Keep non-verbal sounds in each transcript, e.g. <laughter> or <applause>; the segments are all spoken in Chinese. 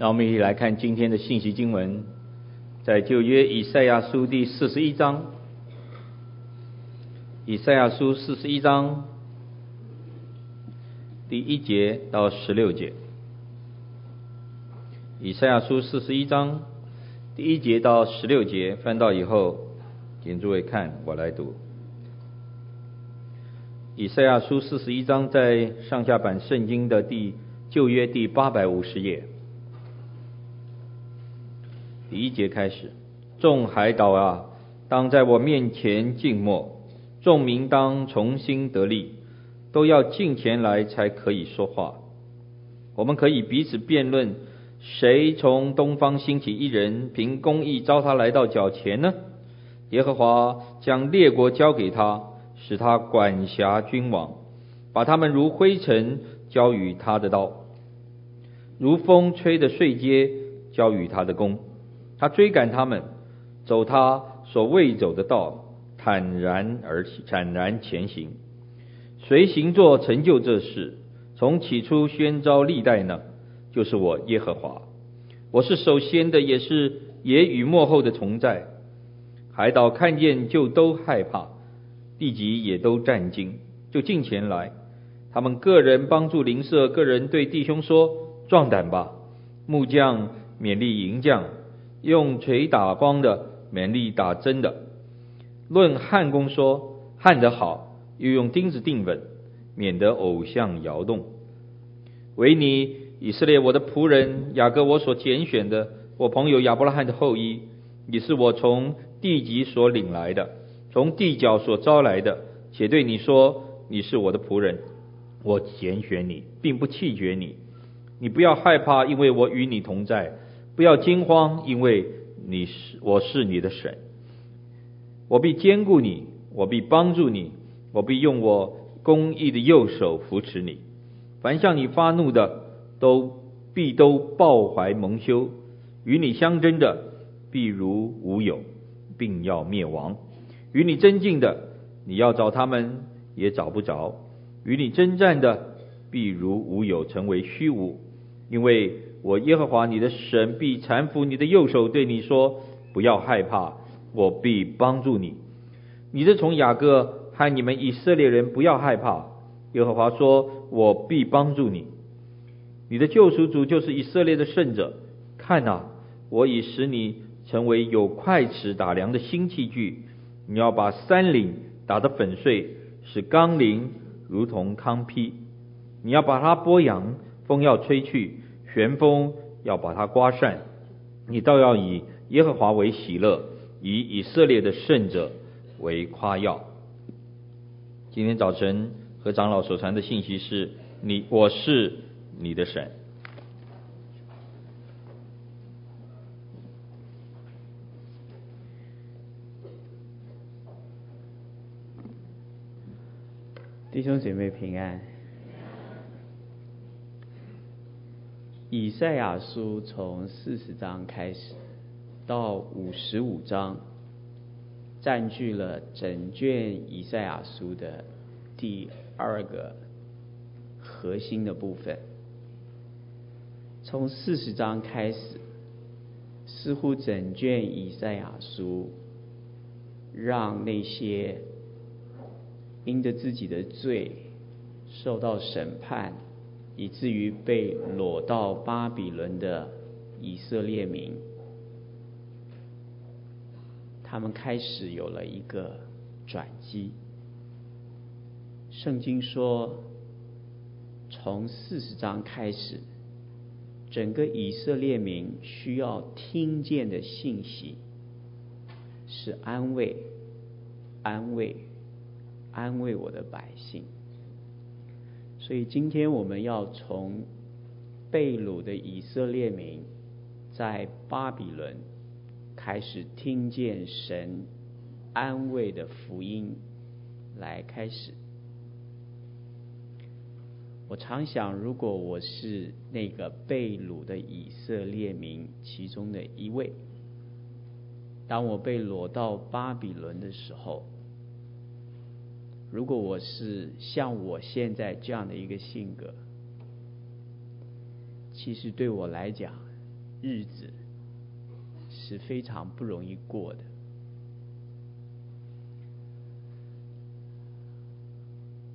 让我们一起来看今天的信息经文，在旧约以赛亚书第四十一章，以赛亚书四十一章第一节到十六节。以赛亚书四十一章第一节到十六节，翻到以后，请诸位看，我来读。以赛亚书四十一章在上下版圣经的第旧约第八百五十页。第一节开始，众海岛啊，当在我面前静默；众民当重新得力，都要近前来才可以说话。我们可以彼此辩论，谁从东方兴起一人，凭公义招他来到脚前呢？耶和华将列国交给他，使他管辖君王，把他们如灰尘交与他的刀，如风吹的碎秸交与他的弓。他追赶他们，走他所未走的道，坦然而坦然前行。谁行作成就这事？从起初宣召历代呢？就是我耶和华。我是首先的，也是也与末后的同在。海岛看见就都害怕，地极也都战惊，就近前来。他们个人帮助邻舍，个人对弟兄说：“壮胆吧！”木匠勉励银匠。用锤打光的，勉力打针的。论焊工说，焊得好，又用钉子钉稳，免得偶像摇动。惟你以色列，我的仆人雅各，我所拣选的，我朋友亚伯拉罕的后裔，你是我从地极所领来的，从地角所招来的，且对你说，你是我的仆人，我拣选你，并不弃绝你。你不要害怕，因为我与你同在。不要惊慌，因为你是我是你的神，我必坚固你，我必帮助你，我必用我公义的右手扶持你。凡向你发怒的，都必都抱怀蒙羞；与你相争的，必如无有，并要灭亡；与你争竞的，你要找他们也找不着；与你征战的，必如无有，成为虚无，因为。我耶和华你的神必搀扶你的右手，对你说：不要害怕，我必帮助你。你的从雅各和你们以色列人不要害怕。耶和华说：我必帮助你。你的救赎主就是以色列的圣者。看哪，我已使你成为有块尺打量的新器具。你要把山岭打得粉碎，使冈陵如同糠秕。你要把它拨扬，风要吹去。旋风要把它刮散，你倒要以耶和华为喜乐，以以色列的圣者为夸耀。今天早晨和长老所传的信息是：你，我是你的神。弟兄姐妹平安。以赛亚书从四十章开始到五十五章，占据了整卷以赛亚书的第二个核心的部分。从四十章开始，似乎整卷以赛亚书让那些因着自己的罪受到审判。以至于被掳到巴比伦的以色列民，他们开始有了一个转机。圣经说，从四十章开始，整个以色列民需要听见的信息是安慰，安慰，安慰我的百姓。所以今天我们要从被掳的以色列民在巴比伦开始听见神安慰的福音来开始。我常想，如果我是那个被掳的以色列民其中的一位，当我被掳到巴比伦的时候。如果我是像我现在这样的一个性格，其实对我来讲日子是非常不容易过的。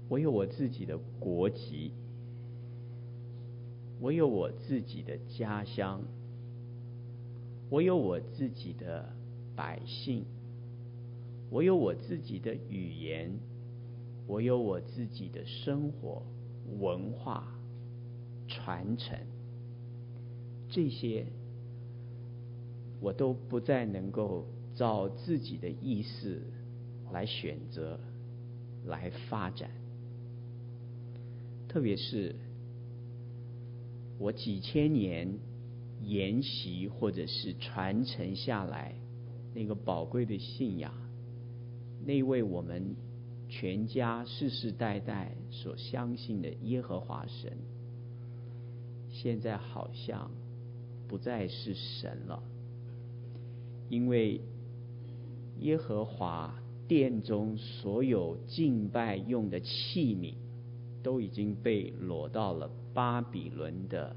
我有我自己的国籍，我有我自己的家乡，我有我自己的百姓，我有我自己的语言，我有我自己的生活文化传承，这些我都不再能够照自己的意思来选择，来发展。特别是我几千年沿袭或者是传承下来那个宝贵的信仰，那位我们全家世世代代所相信的耶和华神，现在好像不再是神了，因为耶和华殿中所有敬拜用的器皿。都已经被挪到了巴比伦的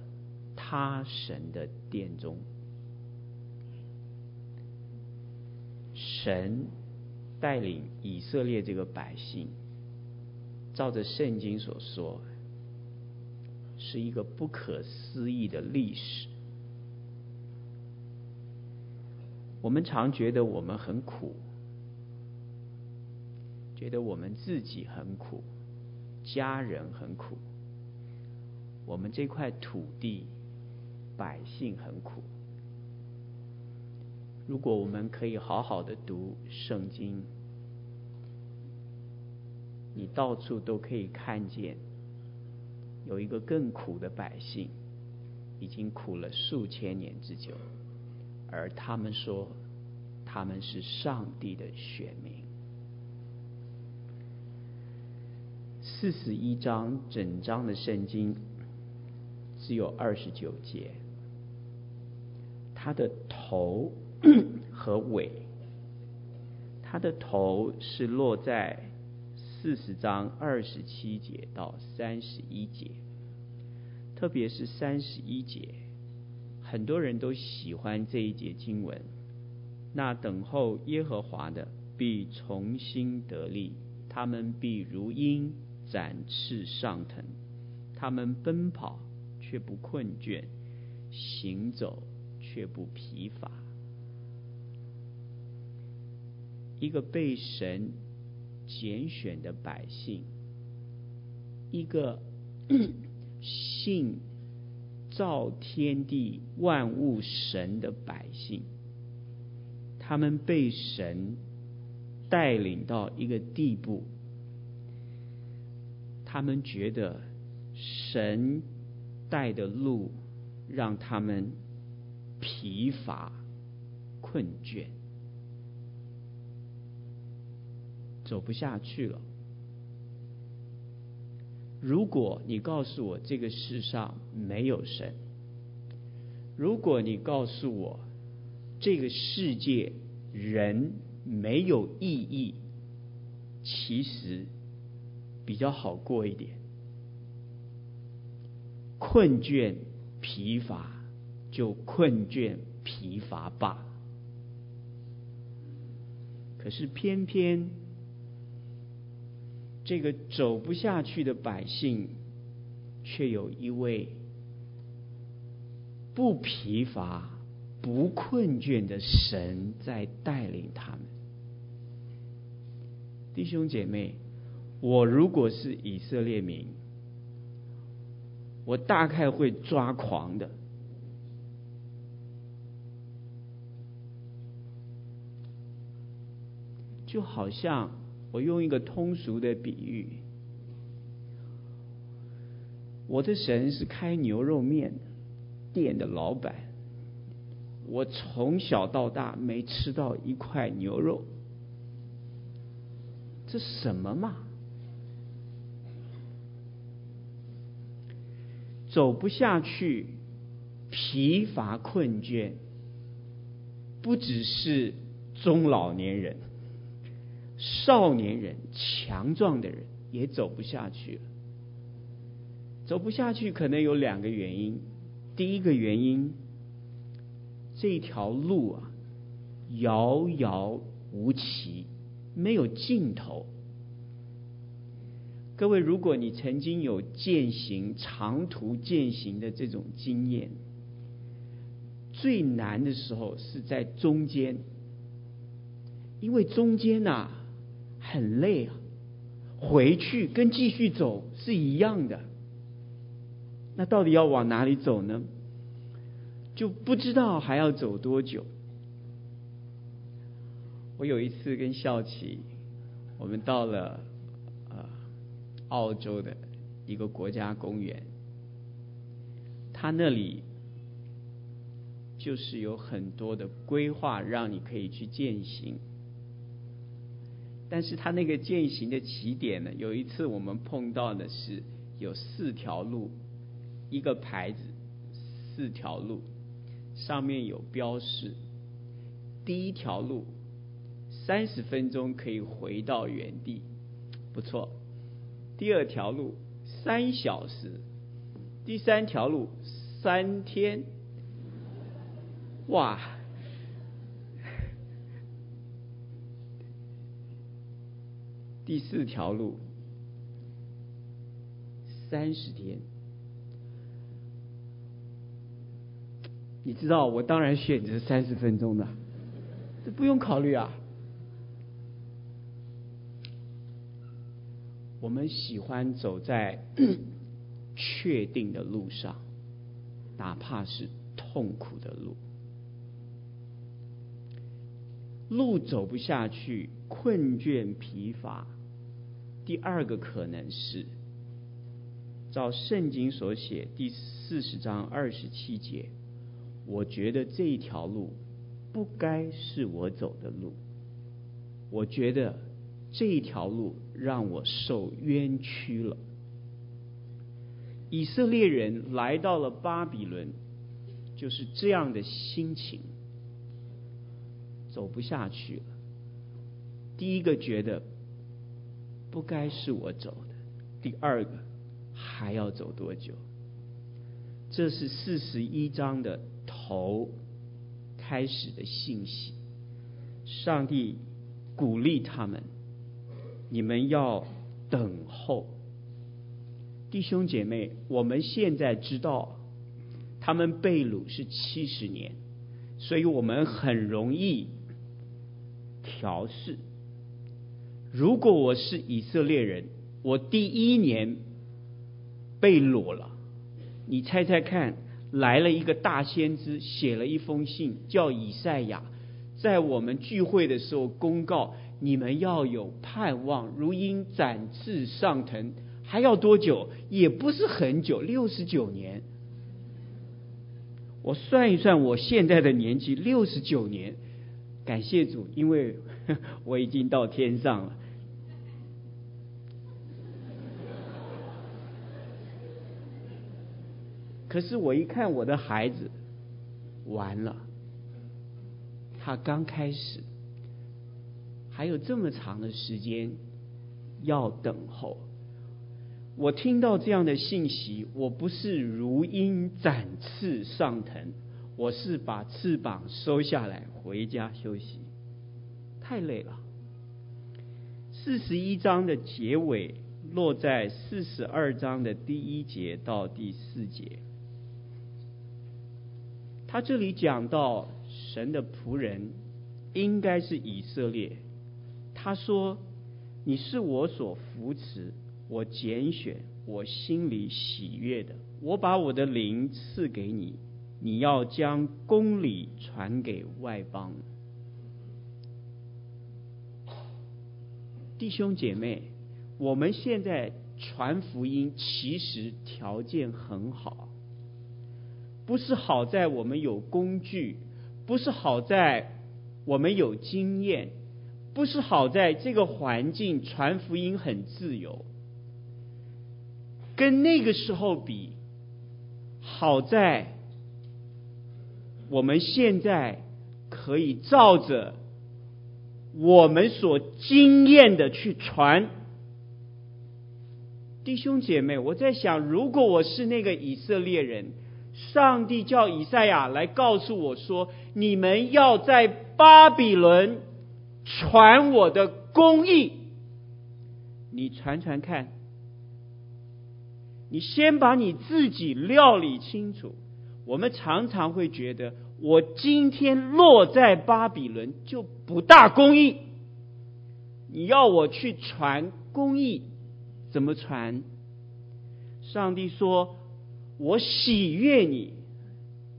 他神的殿中。神带领以色列这个百姓，照着圣经所说，是一个不可思议的历史。我们常觉得我们很苦，觉得我们自己很苦。家人很苦，我们这块土地百姓很苦。如果我们可以好好的读圣经，你到处都可以看见有一个更苦的百姓，已经苦了数千年之久，而他们说他们是上帝的选民。四十一章整章的圣经只有二十九节，它的头 <coughs> 和尾，它的头是落在四十章二十七节到三十一节，特别是三十一节，很多人都喜欢这一节经文。那等候耶和华的必重新得力，他们必如鹰。展翅上腾，他们奔跑却不困倦，行走却不疲乏。一个被神拣选的百姓，一个 <coughs> 信造天地万物神的百姓，他们被神带领到一个地步。他们觉得神带的路让他们疲乏困倦，走不下去了。如果你告诉我这个世上没有神，如果你告诉我这个世界人没有意义，其实。比较好过一点，困倦疲乏就困倦疲乏吧。可是偏偏这个走不下去的百姓，却有一位不疲乏、不困倦的神在带领他们，弟兄姐妹。我如果是以色列民，我大概会抓狂的。就好像我用一个通俗的比喻，我的神是开牛肉面店的老板，我从小到大没吃到一块牛肉，这什么嘛？走不下去，疲乏困倦，不只是中老年人，少年人、强壮的人也走不下去了。走不下去可能有两个原因，第一个原因这条路啊，遥遥无期，没有尽头。各位，如果你曾经有践行长途践行的这种经验，最难的时候是在中间，因为中间呐、很累啊，回去跟继续走是一样的。那到底要往哪里走呢？就不知道还要走多久。我有一次跟校琪，我们到了呃澳洲的一个国家公园，他那里就是有很多的规划，让你可以去践行。但是他那个践行的起点呢，有一次我们碰到的是有四条路，一个牌子，四条路。上面有标示，第一条路三十分钟可以回到原地，不错。第二条路三小时，第三条路三天，哇！第四条路三十天。你知道，我当然选择三十分钟的，这不用考虑啊。我们喜欢走在 <clears throat> 确定的路上，哪怕是痛苦的路。路走不下去，困倦疲乏。第二个可能是，照圣经所写第四十章二十七节。我觉得这一条路不该是我走的路，我觉得这一条路让我受冤屈了。以色列人来到了巴比伦，就是这样的心情，走不下去了。第一个觉得不该是我走的，第二个还要走多久？这是四十一章的。头开始的信息，上帝鼓励他们：你们要等候。弟兄姐妹，我们现在知道他们被掳是七十年，所以我们很容易调试。如果我是以色列人，我第一年被裸了，你猜猜看？来了一个大先知，写了一封信，叫以赛亚，在我们聚会的时候公告：你们要有盼望，如鹰展翅上腾。还要多久？也不是很久，六十九年。我算一算，我现在的年纪六十九年，感谢主，因为 <laughs> 我已经到天上了。可是我一看我的孩子，完了，他刚开始，还有这么长的时间要等候。我听到这样的信息，我不是如鹰展翅上腾，我是把翅膀收下来回家休息，太累了。四十一章的结尾落在四十二章的第一节到第四节。他这里讲到神的仆人应该是以色列。他说：“你是我所扶持、我拣选、我心里喜悦的。我把我的灵赐给你，你要将公理传给外邦。”弟兄姐妹，我们现在传福音其实条件很好。不是好在我们有工具，不是好在我们有经验，不是好在这个环境传福音很自由。跟那个时候比，好在我们现在可以照着我们所经验的去传。弟兄姐妹，我在想，如果我是那个以色列人。上帝叫以赛亚来告诉我说：“你们要在巴比伦传我的公义。”你传传看，你先把你自己料理清楚。我们常常会觉得，我今天落在巴比伦就不大公义。你要我去传公义，怎么传？上帝说：“我喜悦你。”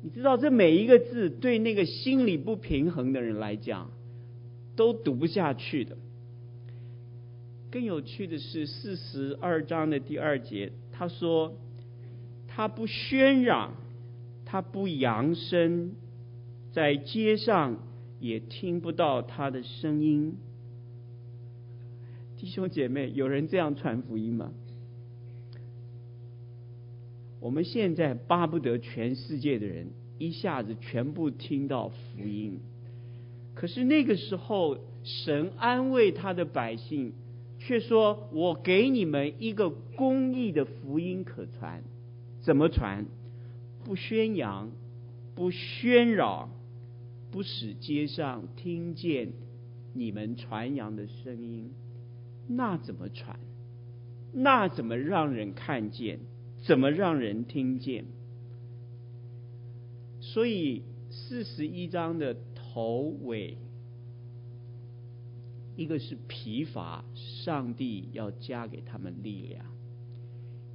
你知道，这每一个字对那个心理不平衡的人来讲，都读不下去的。更有趣的是，四十二章的第二节，他说：“他不喧嚷，他不扬声，在街上也听不到他的声音。”弟兄姐妹，有人这样传福音吗？我们现在巴不得全世界的人一下子全部听到福音，可是那个时候，神安慰他的百姓，却说：“我给你们一个公义的福音可传，怎么传？不宣扬，不喧嚷，不使街上听见你们传扬的声音，那怎么传？那怎么让人看见？”怎么让人听见？所以四十一章的头尾，一个是疲乏，上帝要加给他们力量；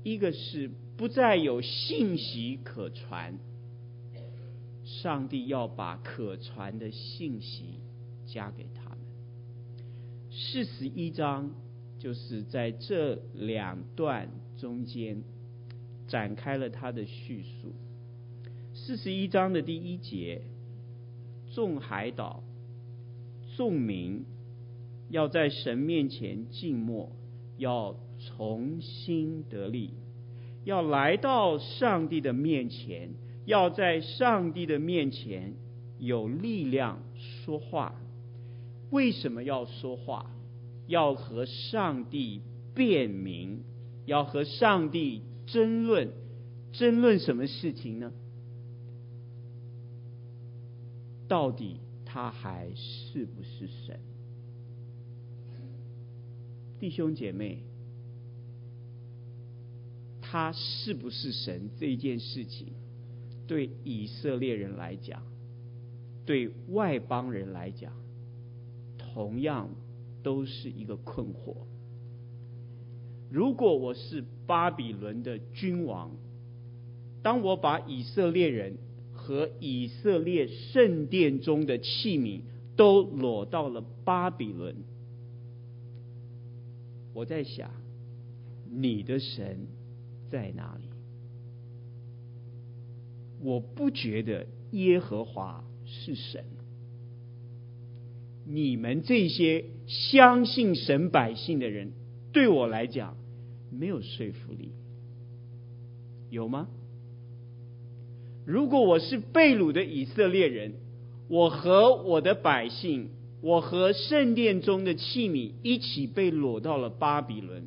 一个是不再有信息可传，上帝要把可传的信息加给他们。四十一章就是在这两段中间。展开了他的叙述。四十一章的第一节，众海岛、众民要在神面前静默，要重新得力，要来到上帝的面前，要在上帝的面前有力量说话。为什么要说话？要和上帝辩明，要和上帝。争论，争论什么事情呢？到底他还是不是神？弟兄姐妹，他是不是神这件事情，对以色列人来讲，对外邦人来讲，同样都是一个困惑。如果我是巴比伦的君王，当我把以色列人和以色列圣殿中的器皿都掳到了巴比伦，我在想，你的神在哪里？我不觉得耶和华是神。你们这些相信神百姓的人，对我来讲。没有说服力，有吗？如果我是被掳的以色列人，我和我的百姓，我和圣殿中的器皿一起被掳到了巴比伦。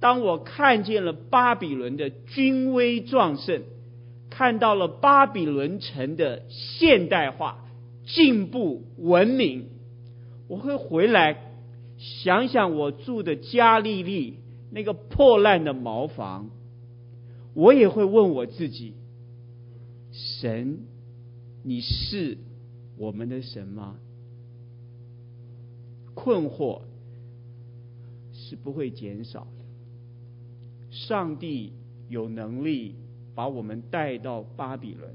当我看见了巴比伦的军威壮盛，看到了巴比伦城的现代化、进步、文明，我会回来想想我住的加利利。那个破烂的茅房，我也会问我自己：神，你是我们的神吗？困惑是不会减少的。上帝有能力把我们带到巴比伦，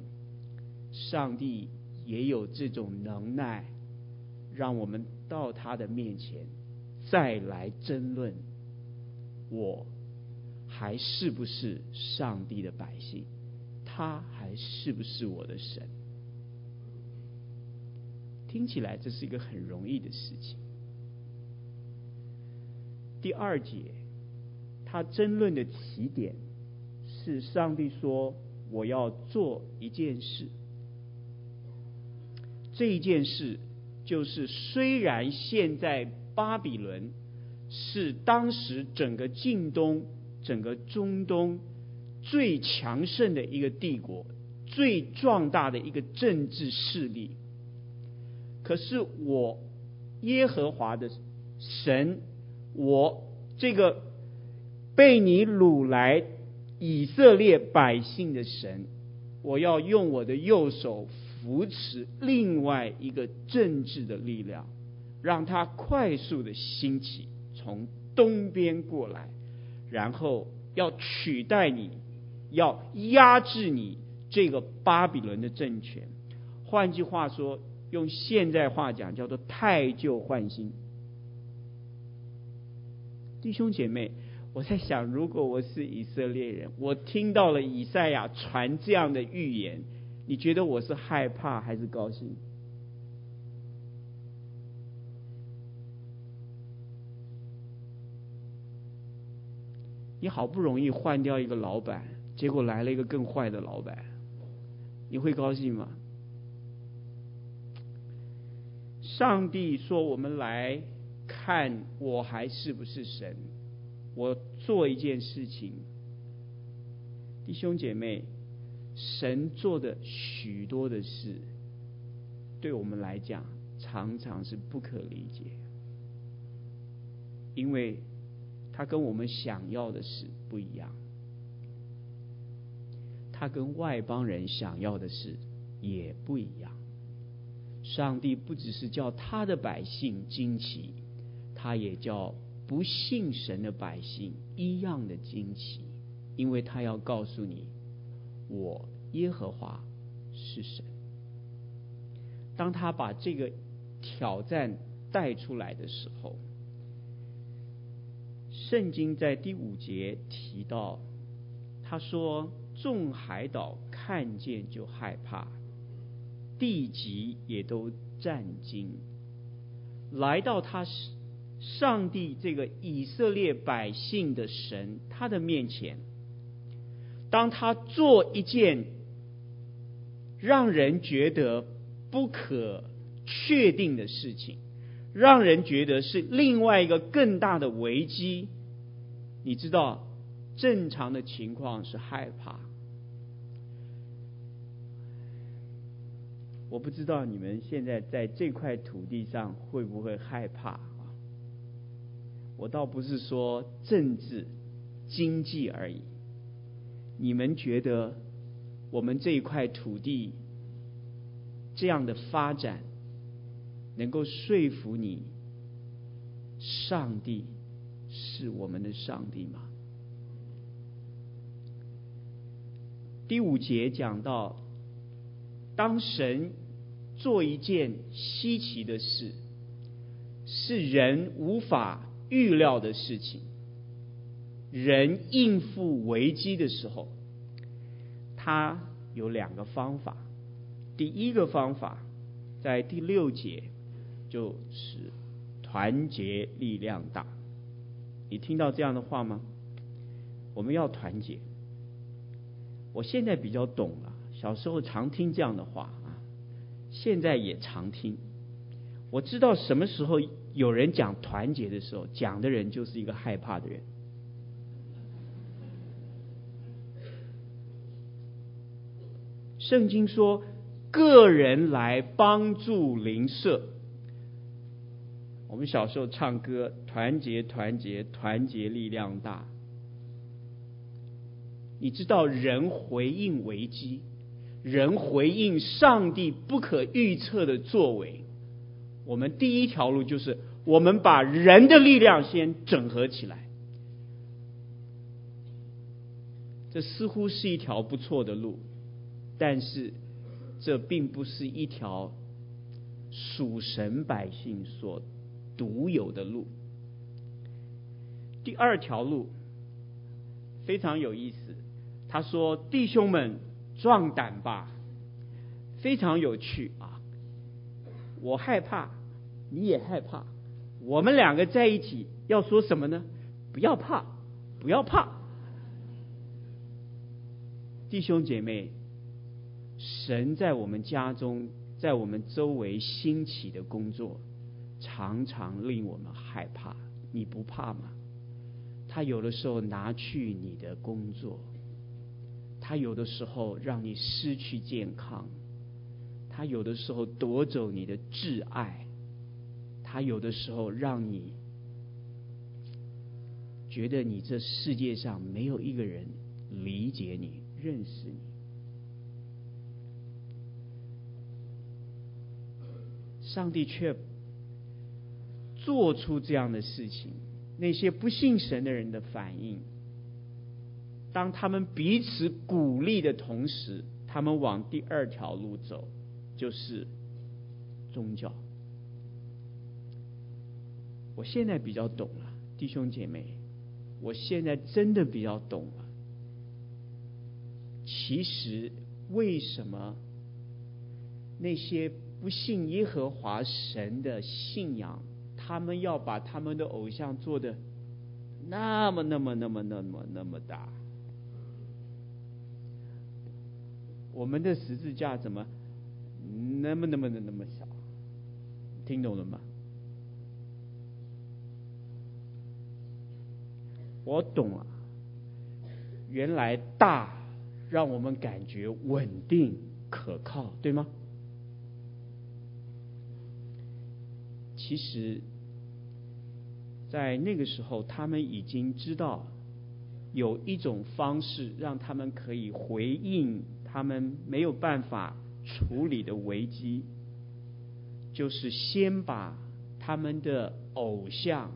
上帝也有这种能耐，让我们到他的面前再来争论。我还是不是上帝的百姓？他还是不是我的神？听起来这是一个很容易的事情。第二节，他争论的起点是上帝说：“我要做一件事。”这一件事就是，虽然现在巴比伦。是当时整个近东、整个中东最强盛的一个帝国，最壮大的一个政治势力。可是我耶和华的神，我这个被你掳来以色列百姓的神，我要用我的右手扶持另外一个政治的力量，让它快速的兴起，从东边过来，然后要取代你，要压制你这个巴比伦的政权。换句话说，用现在话讲，叫做汰旧换新。弟兄姐妹，我在想，如果我是以色列人，我听到了以赛亚传这样的预言，你觉得我是害怕还是高兴？你好不容易换掉一个老板，结果来了一个更坏的老板，你会高兴吗？上帝说：“我们来看我还是不是神？我做一件事情，弟兄姐妹，神做的许多的事，对我们来讲常常是不可理解，因为他跟我们想要的事不一样，他跟外邦人想要的事也不一样。”上帝不只是叫他的百姓惊奇，他也叫不信神的百姓一样的惊奇，因为他要告诉你，我耶和华是神。当他把这个挑战带出来的时候，圣经在第五节提到，他说：“众海岛看见就害怕。”地极也都战惊，来到他上帝这个以色列百姓的神他的面前，当他做一件让人觉得不可确定的事情，让人觉得是另外一个更大的危机，你知道，正常的情况是害怕。我不知道你们现在在这块土地上会不会害怕啊？我倒不是说政治、经济而已。你们觉得我们这一块土地这样的发展能够说服你，上帝是我们的上帝吗？第五节讲到，当神做一件稀奇的事，是人无法预料的事情。人应付危机的时候，他有两个方法。第一个方法，在第六节，就是团结力量大。你听到这样的话吗？我们要团结。我现在比较懂了，小时候常听这样的话啊。现在也常听，我知道什么时候有人讲团结的时候，讲的人就是一个害怕的人。圣经说，个人来帮助邻舍。我们小时候唱歌，团结，团结，团结力量大。你知道人回应危机。人回应上帝不可预测的作为，我们第一条路就是我们把人的力量先整合起来。这似乎是一条不错的路，但是这并不是一条属神百姓所独有的路。第二条路非常有意思，他说：“弟兄们。”壮胆吧，非常有趣啊！我害怕，你也害怕，我们两个在一起要说什么呢？不要怕，不要怕，弟兄姐妹，神在我们家中，在我们周围兴起的工作，常常令我们害怕。你不怕吗？他有的时候拿去你的工作。他有的时候让你失去健康，他有的时候夺走你的挚爱，他有的时候让你觉得你这世界上没有一个人理解你、认识你。上帝却做出这样的事情，那些不信神的人的反应。当他们彼此鼓励的同时，他们往第二条路走，就是宗教。我现在比较懂了，弟兄姐妹，我现在真的比较懂了。其实，为什么那些不信耶和华神的信仰，他们要把他们的偶像做的那么、那么、那么、那么、那么大？我们的十字架怎么那么那么的那么小？听懂了吗？我懂了，原来大让我们感觉稳定可靠，对吗？其实，在那个时候，他们已经知道有一种方式让他们可以回应。他们没有办法处理的危机，就是先把他们的偶像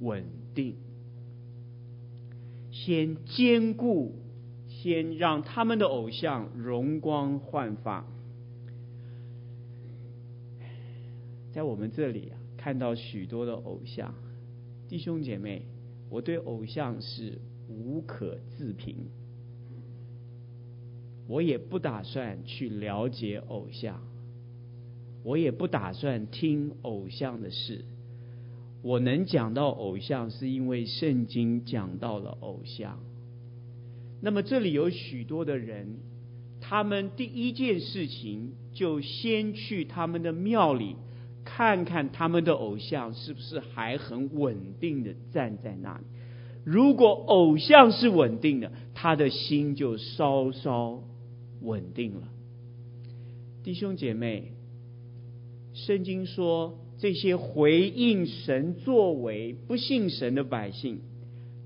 稳定，先坚固，先让他们的偶像容光焕发。在我们这里啊，看到许多的偶像，弟兄姐妹，我对偶像是无可自评。我也不打算去了解偶像，我也不打算听偶像的事。我能讲到偶像，是因为圣经讲到了偶像。那么这里有许多的人，他们第一件事情就先去他们的庙里，看看他们的偶像是不是还很稳定的站在那里。如果偶像是稳定的，他的心就稍稍。稳定了，弟兄姐妹，圣经说这些回应神作为不信神的百姓，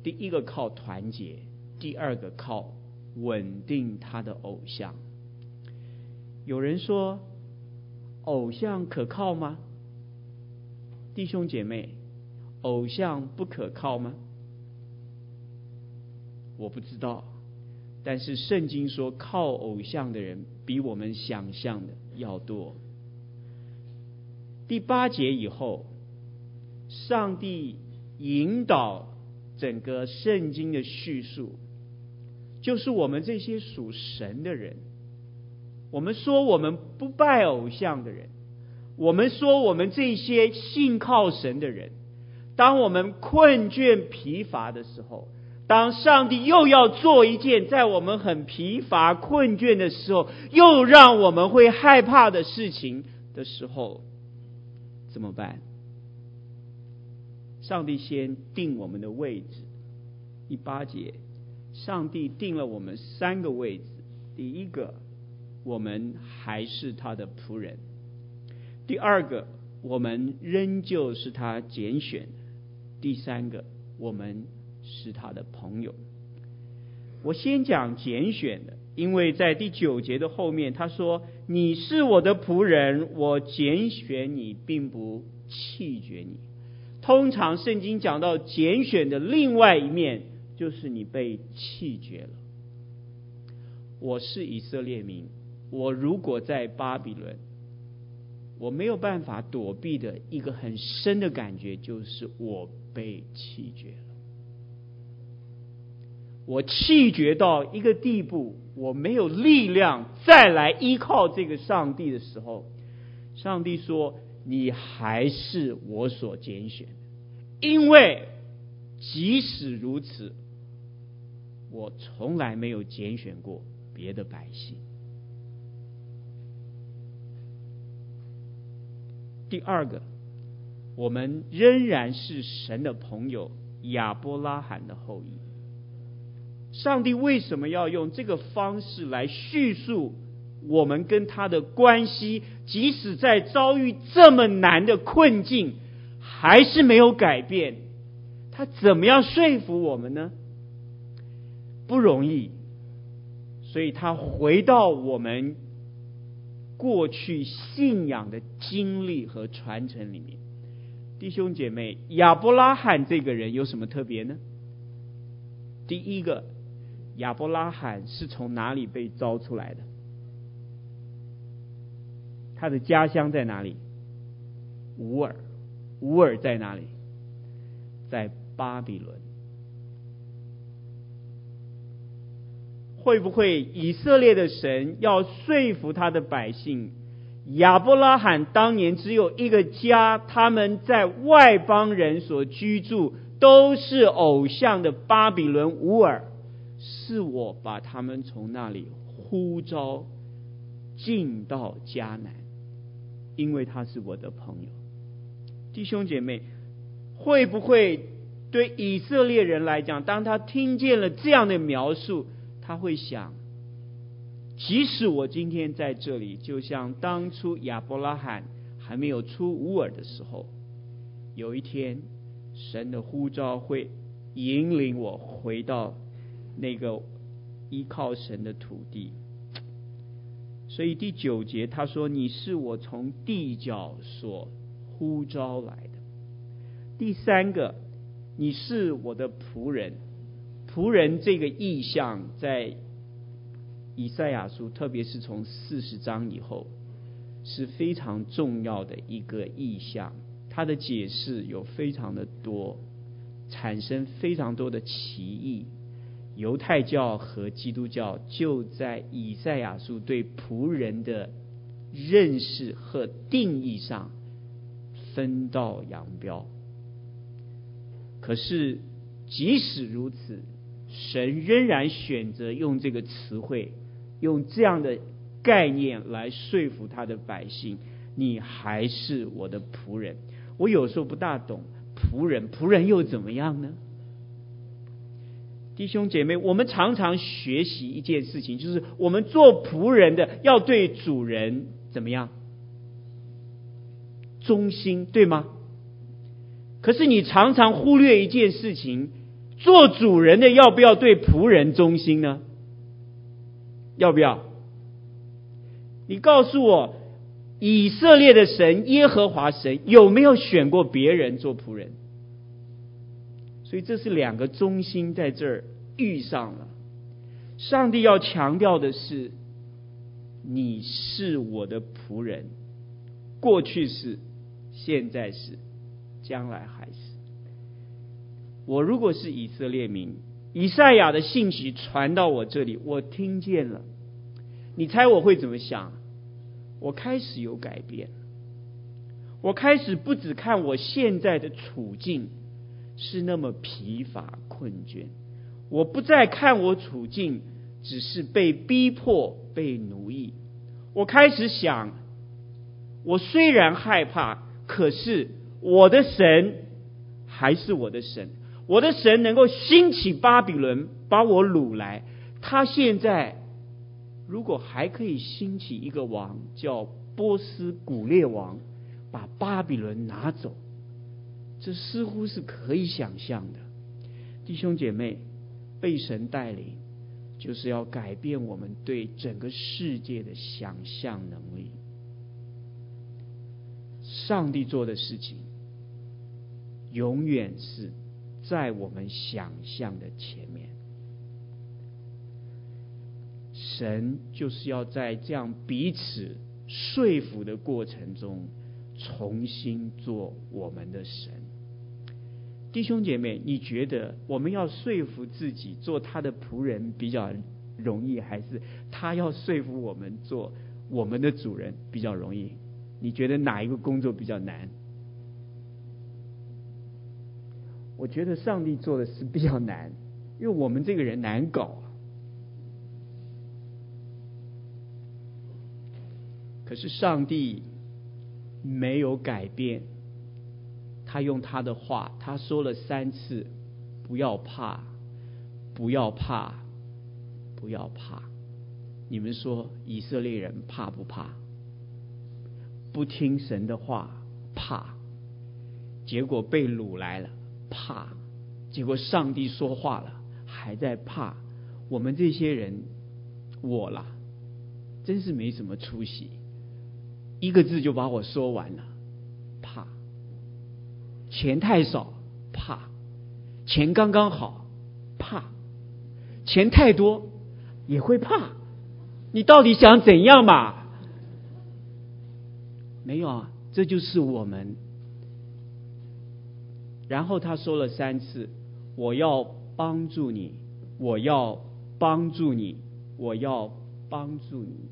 第一个靠团结，第二个靠稳定他的偶像。有人说，偶像可靠吗？弟兄姐妹，偶像不可靠吗？我不知道。但是圣经说，靠偶像的人比我们想象的要多。第八节以后，上帝引导整个圣经的叙述，就是我们这些属神的人，我们说我们不拜偶像的人，我们说我们这些信靠神的人，当我们困倦疲乏的时候。当上帝又要做一件在我们很疲乏困倦的时候，又让我们会害怕的事情的时候，怎么办？上帝先定我们的位置。第八节，上帝定了我们三个位置。第一个，我们还是他的仆人；第二个，我们仍旧是他拣选；第三个，我们。是他的朋友。我先讲拣选的，因为在第九节的后面，他说：“你是我的仆人，我拣选你，并不弃绝你。”通常圣经讲到拣选的另外一面，就是你被弃绝了。我是以色列民，我如果在巴比伦，我没有办法躲避的一个很深的感觉，就是我被弃绝了。我气绝到一个地步，我没有力量再来依靠这个上帝的时候，上帝说：“你还是我所拣选的，因为即使如此，我从来没有拣选过别的百姓。”第二个，我们仍然是神的朋友，亚伯拉罕的后裔。上帝为什么要用这个方式来叙述我们跟他的关系？即使在遭遇这么难的困境，还是没有改变。他怎么样说服我们呢？不容易。所以他回到我们过去信仰的经历和传承里面。弟兄姐妹，亚伯拉罕这个人有什么特别呢？第一个。亚伯拉罕是从哪里被招出来的？他的家乡在哪里？乌尔，乌尔在哪里？在巴比伦。会不会以色列的神要说服他的百姓？亚伯拉罕当年只有一个家，他们在外邦人所居住，都是偶像的巴比伦乌尔。是我把他们从那里呼召进到迦南，因为他是我的朋友。弟兄姐妹，会不会对以色列人来讲，当他听见了这样的描述，他会想：即使我今天在这里，就像当初亚伯拉罕还没有出乌尔的时候，有一天神的呼召会引领我回到。那个依靠神的土地，所以第九节他说：“你是我从地角所呼召来的。”第三个，你是我的仆人。仆人这个意象在以赛亚书，特别是从四十章以后，是非常重要的一个意象。它的解释有非常的多，产生非常多的歧义。犹太教和基督教就在以赛亚书对仆人的认识和定义上分道扬镳。可是即使如此，神仍然选择用这个词汇，用这样的概念来说服他的百姓：你还是我的仆人。我有时候不大懂仆人，仆人又怎么样呢？弟兄姐妹，我们常常学习一件事情，就是我们做仆人的要对主人怎么样？忠心，对吗？可是你常常忽略一件事情，做主人的要不要对仆人忠心呢？要不要？你告诉我，以色列的神耶和华神有没有选过别人做仆人？所以这是两个中心在这儿遇上了。上帝要强调的是，你是我的仆人，过去是，现在是，将来还是。我如果是以色列民，以赛亚的信息传到我这里，我听见了，你猜我会怎么想？我开始有改变，我开始不只看我现在的处境。是那么疲乏困倦，我不再看我处境，只是被逼迫、被奴役。我开始想，我虽然害怕，可是我的神还是我的神。我的神能够兴起巴比伦把我掳来，他现在如果还可以兴起一个王，叫波斯古列王，把巴比伦拿走。这似乎是可以想象的，弟兄姐妹，被神带领，就是要改变我们对整个世界的想象能力。上帝做的事情，永远是在我们想象的前面。神就是要在这样彼此说服的过程中，重新做我们的神。弟兄姐妹，你觉得我们要说服自己做他的仆人比较容易，还是他要说服我们做我们的主人比较容易？你觉得哪一个工作比较难？我觉得上帝做的是比较难，因为我们这个人难搞。可是上帝没有改变。他用他的话，他说了三次：“不要怕，不要怕，不要怕。你们说以色列人怕不怕？不听神的话，怕。结果被掳来了，怕。结果上帝说话了，还在怕。我们这些人，我啦，真是没什么出息。一个字就把我说完了，怕。钱太少，怕。钱刚刚好，怕。钱太多，也会怕。你到底想怎样嘛？没有啊，这就是我们。然后他说了三次：“我要帮助你，我要帮助你，我要帮助你。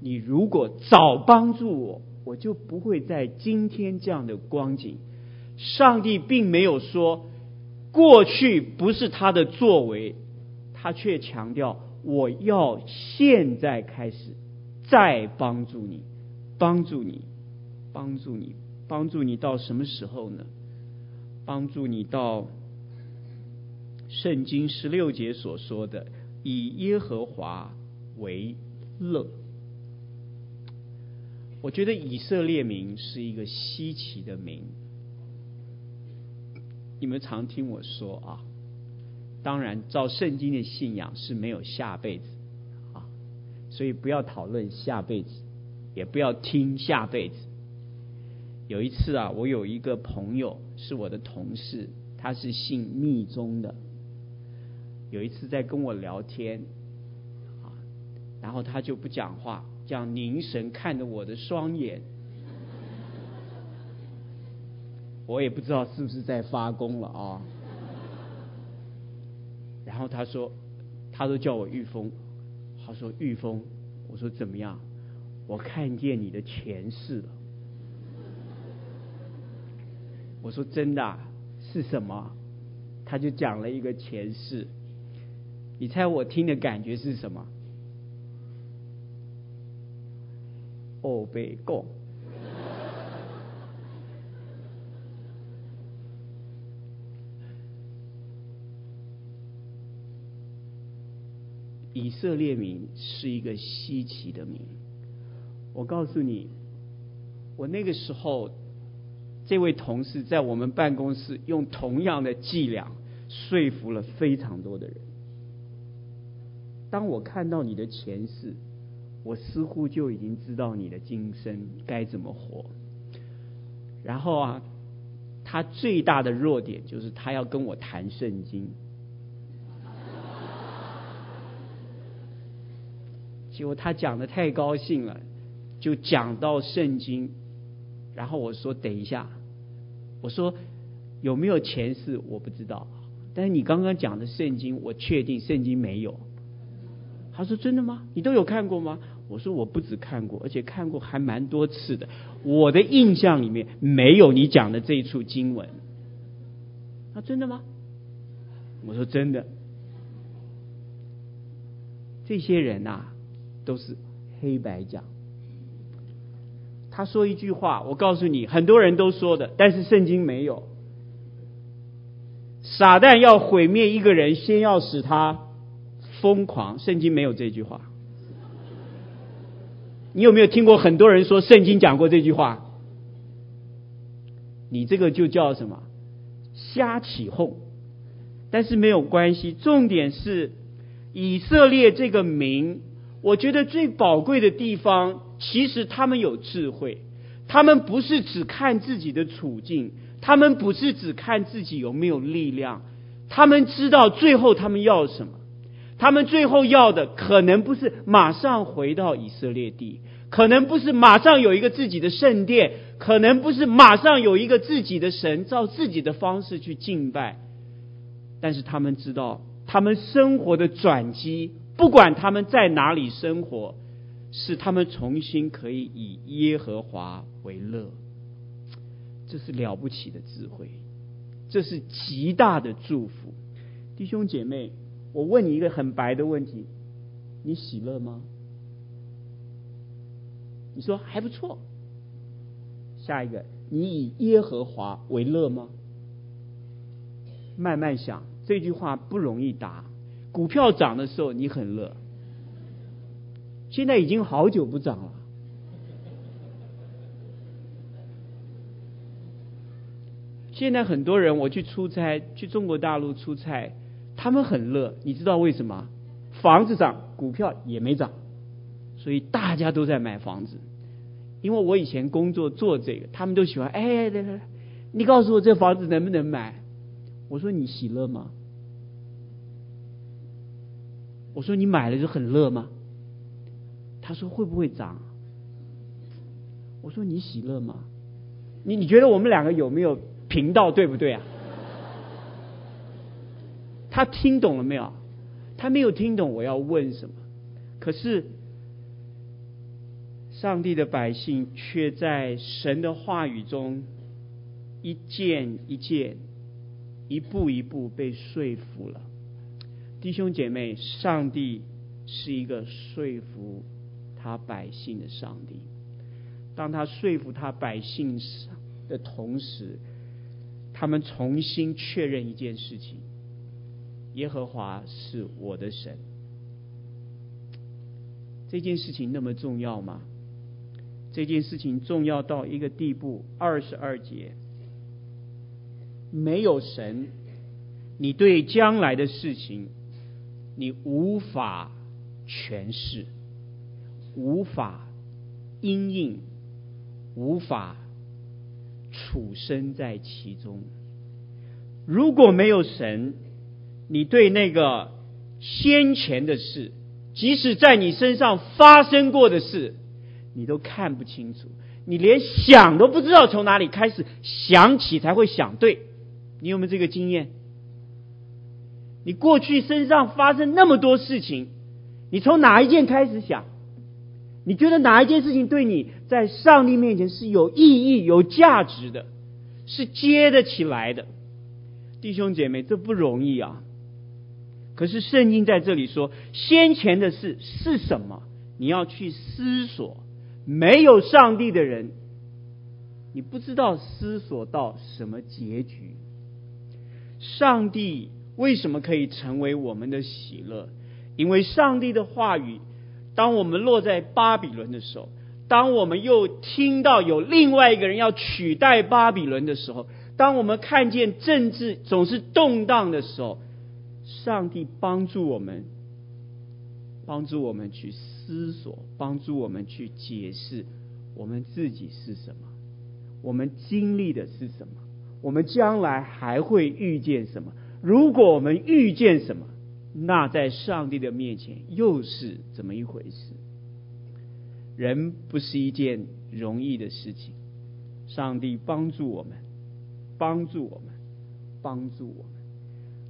你如果早帮助我，我就不会在今天这样的光景。”上帝并没有说过去不是他的作为，他却强调。我要现在开始再帮助你，帮助你，帮助你，帮助你到什么时候呢？帮助你到圣经十六节所说的以耶和华为乐。我觉得以色列民是一个稀奇的民，你们常听我说啊。当然，照圣经的信仰是没有下辈子啊，所以不要讨论下辈子，也不要听下辈子。有一次啊，我有一个朋友是我的同事，他是信密宗的。有一次在跟我聊天啊，然后他就不讲话，这样凝神看着我的双眼，我也不知道是不是在发功了啊。然后他说，他都叫我玉峰。他说玉峰，我说怎么样？我看见你的前世了。我说真的？是什么？他就讲了一个前世。你猜我听的感觉是什么？哦，被供。以色列名是一个稀奇的名。我告诉你，我那个时候，这位同事在我们办公室用同样的伎俩说服了非常多的人。当我看到你的前世，我似乎就已经知道你的今生该怎么活。然后啊，他最大的弱点就是他要跟我谈圣经。结果他讲的太高兴了，就讲到圣经，然后我说等一下，我说有没有前世我不知道，但是你刚刚讲的圣经我确定圣经没有。他说真的吗？你都有看过吗？我说我不止看过，而且看过还蛮多次的。我的印象里面没有你讲的这一处经文。他真的吗？我说真的。这些人啊。都是黑白讲。他说一句话，我告诉你，很多人都说的，但是圣经没有。撒旦要毁灭一个人，先要使他疯狂。圣经没有这句话。你有没有听过很多人说圣经讲过这句话？你这个就叫什么？瞎起哄。但是没有关系，重点是以色列这个名。我觉得最宝贵的地方，其实他们有智慧，他们不是只看自己的处境，他们不是只看自己有没有力量，他们知道最后他们要什么，他们最后要的可能不是马上回到以色列地，可能不是马上有一个自己的圣殿，可能不是马上有一个自己的神，照自己的方式去敬拜，但是他们知道，他们生活的转机。不管他们在哪里生活，是他们重新可以以耶和华为乐，这是了不起的智慧，这是极大的祝福。弟兄姐妹，我问你一个很白的问题：你喜乐吗？你说还不错。下一个，你以耶和华为乐吗？慢慢想，这句话不容易答。股票涨的时候你很乐，现在已经好久不涨了。现在很多人我去出差，去中国大陆出差，他们很乐，你知道为什么？房子涨，股票也没涨，所以大家都在买房子。因为我以前工作做这个，他们都喜欢，哎，来来来，你告诉我这房子能不能买？我说你喜乐吗？我说你买了就很乐吗？他说会不会涨？我说你喜乐吗？你你觉得我们两个有没有频道对不对啊？他听懂了没有？他没有听懂我要问什么。可是上帝的百姓却在神的话语中一件一件、一步一步被说服了。弟兄姐妹，上帝是一个说服他百姓的上帝。当他说服他百姓的同时，他们重新确认一件事情：耶和华是我的神。这件事情那么重要吗？这件事情重要到一个地步，二十二节，没有神，你对将来的事情。你无法诠释，无法因应，无法处身在其中。如果没有神，你对那个先前的事，即使在你身上发生过的事，你都看不清楚，你连想都不知道从哪里开始想起才会想对。你有没有这个经验？你过去身上发生那么多事情，你从哪一件开始想？你觉得哪一件事情对你在上帝面前是有意义、有价值的，是接得起来的？弟兄姐妹，这不容易啊！可是圣经在这里说，先前的事是什么？你要去思索。没有上帝的人，你不知道思索到什么结局。上帝。为什么可以成为我们的喜乐？因为上帝的话语，当我们落在巴比伦的时候，当我们又听到有另外一个人要取代巴比伦的时候，当我们看见政治总是动荡的时候，上帝帮助我们，帮助我们去思索，帮助我们去解释我们自己是什么，我们经历的是什么，我们将来还会遇见什么。如果我们遇见什么，那在上帝的面前又是怎么一回事？人不是一件容易的事情。上帝帮助我们，帮助我们，帮助我们。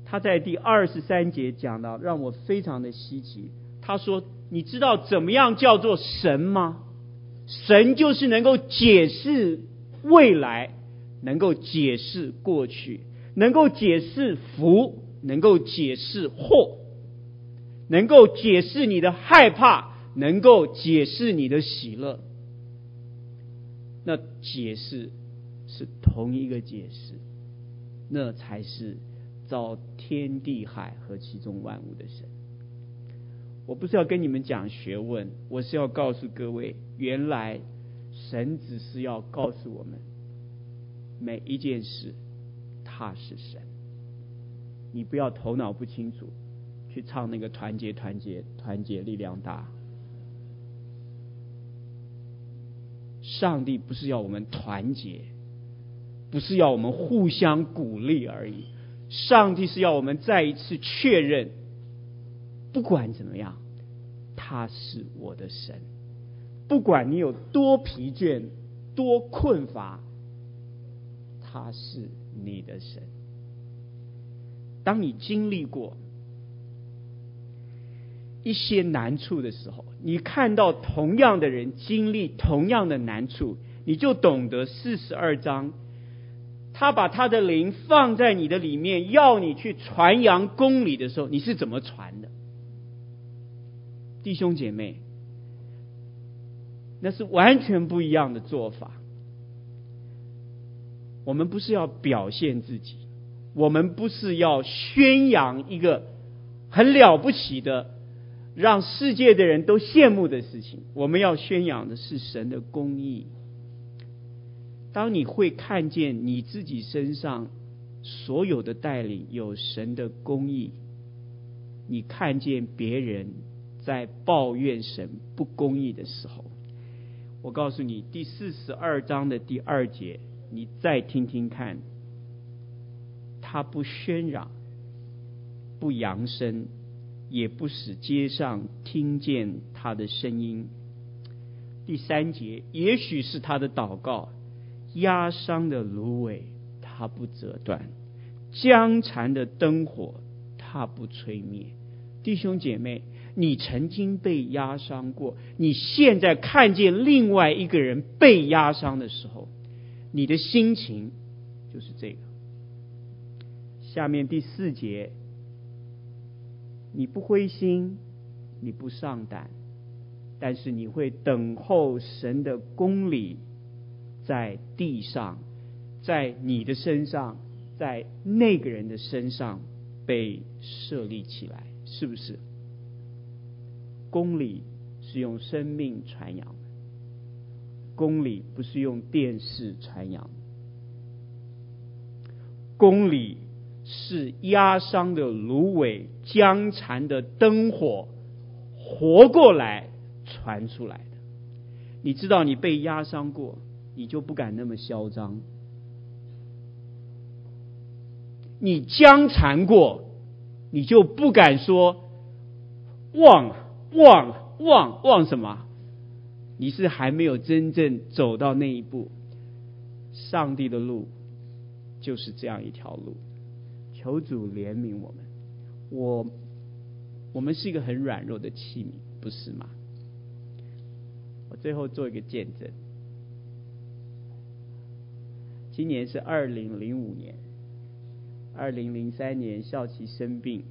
他在第二十三节讲到，让我非常的稀奇。他说：“你知道怎么样叫做神吗？神就是能够解释未来，能够解释过去。”能够解释福，能够解释祸，能够解释你的害怕，能够解释你的喜乐。那解释是同一个解释，那才是造天地海和其中万物的神。我不是要跟你们讲学问，我是要告诉各位，原来神只是要告诉我们每一件事。他是神，你不要头脑不清楚去唱那个团结团结团结力量大。上帝不是要我们团结，不是要我们互相鼓励而已。上帝是要我们再一次确认，不管怎么样，他是我的神。不管你有多疲倦、多困乏，他是。你的神，当你经历过一些难处的时候，你看到同样的人经历同样的难处，你就懂得四十二章，他把他的灵放在你的里面，要你去传扬公理的时候，你是怎么传的？弟兄姐妹，那是完全不一样的做法。我们不是要表现自己，我们不是要宣扬一个很了不起的，让世界的人都羡慕的事情。我们要宣扬的是神的公义。当你会看见你自己身上所有的带领有神的公义，你看见别人在抱怨神不公义的时候，我告诉你，第四十二章的第二节，你再听听看，他不喧嚷，不扬声，也不使街上听见他的声音。第三节，也许是他的祷告。压伤的芦苇，他不折断；将残的灯火，他不吹灭。弟兄姐妹，你曾经被压伤过，你现在看见另外一个人被压伤的时候，你的心情就是这个。下面第四节，你不灰心，你不上胆，但是你会等候神的公理。在地上，在你的身上，在那个人的身上被设立起来，是不是？公理是用生命传扬的，公理不是用电视传扬，公理是压伤的芦苇、将残的灯火活过来传出来的。你知道你被压伤过。你就不敢那么嚣张，你将残过，你就不敢说忘忘忘忘什么？你是还没有真正走到那一步。上帝的路就是这样一条路，求主怜悯我们。我我们是一个很软弱的器皿，不是吗？我最后做一个见证。今年是二零零五年，二零零三年孝琪生病，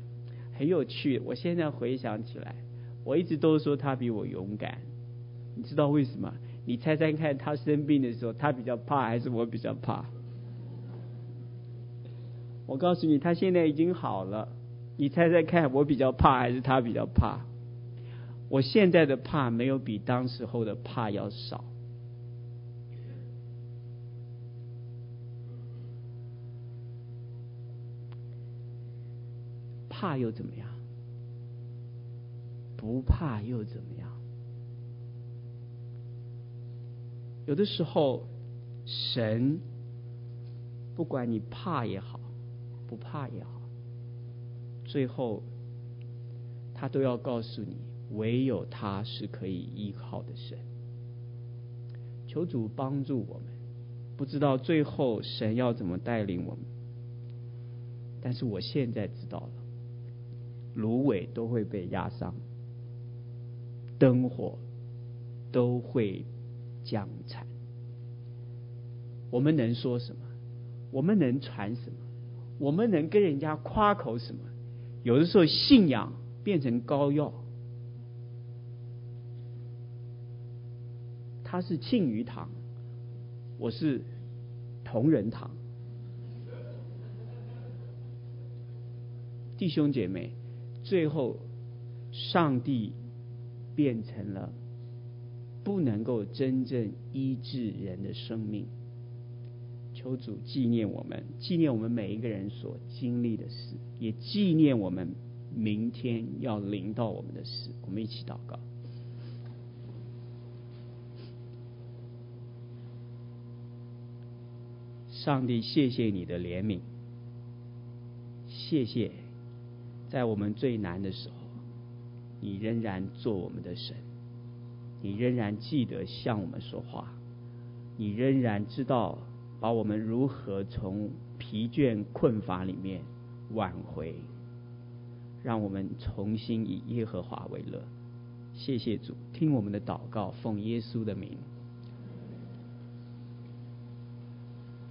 很有趣。我现在回想起来，我一直都说他比我勇敢。你知道为什么？你猜猜看，他生病的时候，他比较怕还是我比较怕？我告诉你，他现在已经好了。你猜猜看，我比较怕还是他比较怕？我现在的怕没有比当时候的怕要少。怕又怎么样？不怕又怎么样？有的时候，神不管你怕也好，不怕也好，最后他都要告诉你，唯有他是可以依靠的神。求主帮助我们，不知道最后神要怎么带领我们，但是我现在知道了。芦苇都会被压伤，灯火都会将残。我们能说什么？我们能传什么？我们能跟人家夸口什么？有的时候信仰变成膏药，他是庆余堂，我是同仁堂。弟兄姐妹。最后，上帝变成了不能够真正医治人的生命。求主纪念我们，纪念我们每一个人所经历的事，也纪念我们明天要临到我们的事。我们一起祷告。上帝，谢谢你的怜悯，谢谢。在我们最难的时候，你仍然做我们的神，你仍然记得向我们说话，你仍然知道把我们如何从疲倦困乏里面挽回，让我们重新以耶和华为乐。谢谢主，听我们的祷告，奉耶稣的名。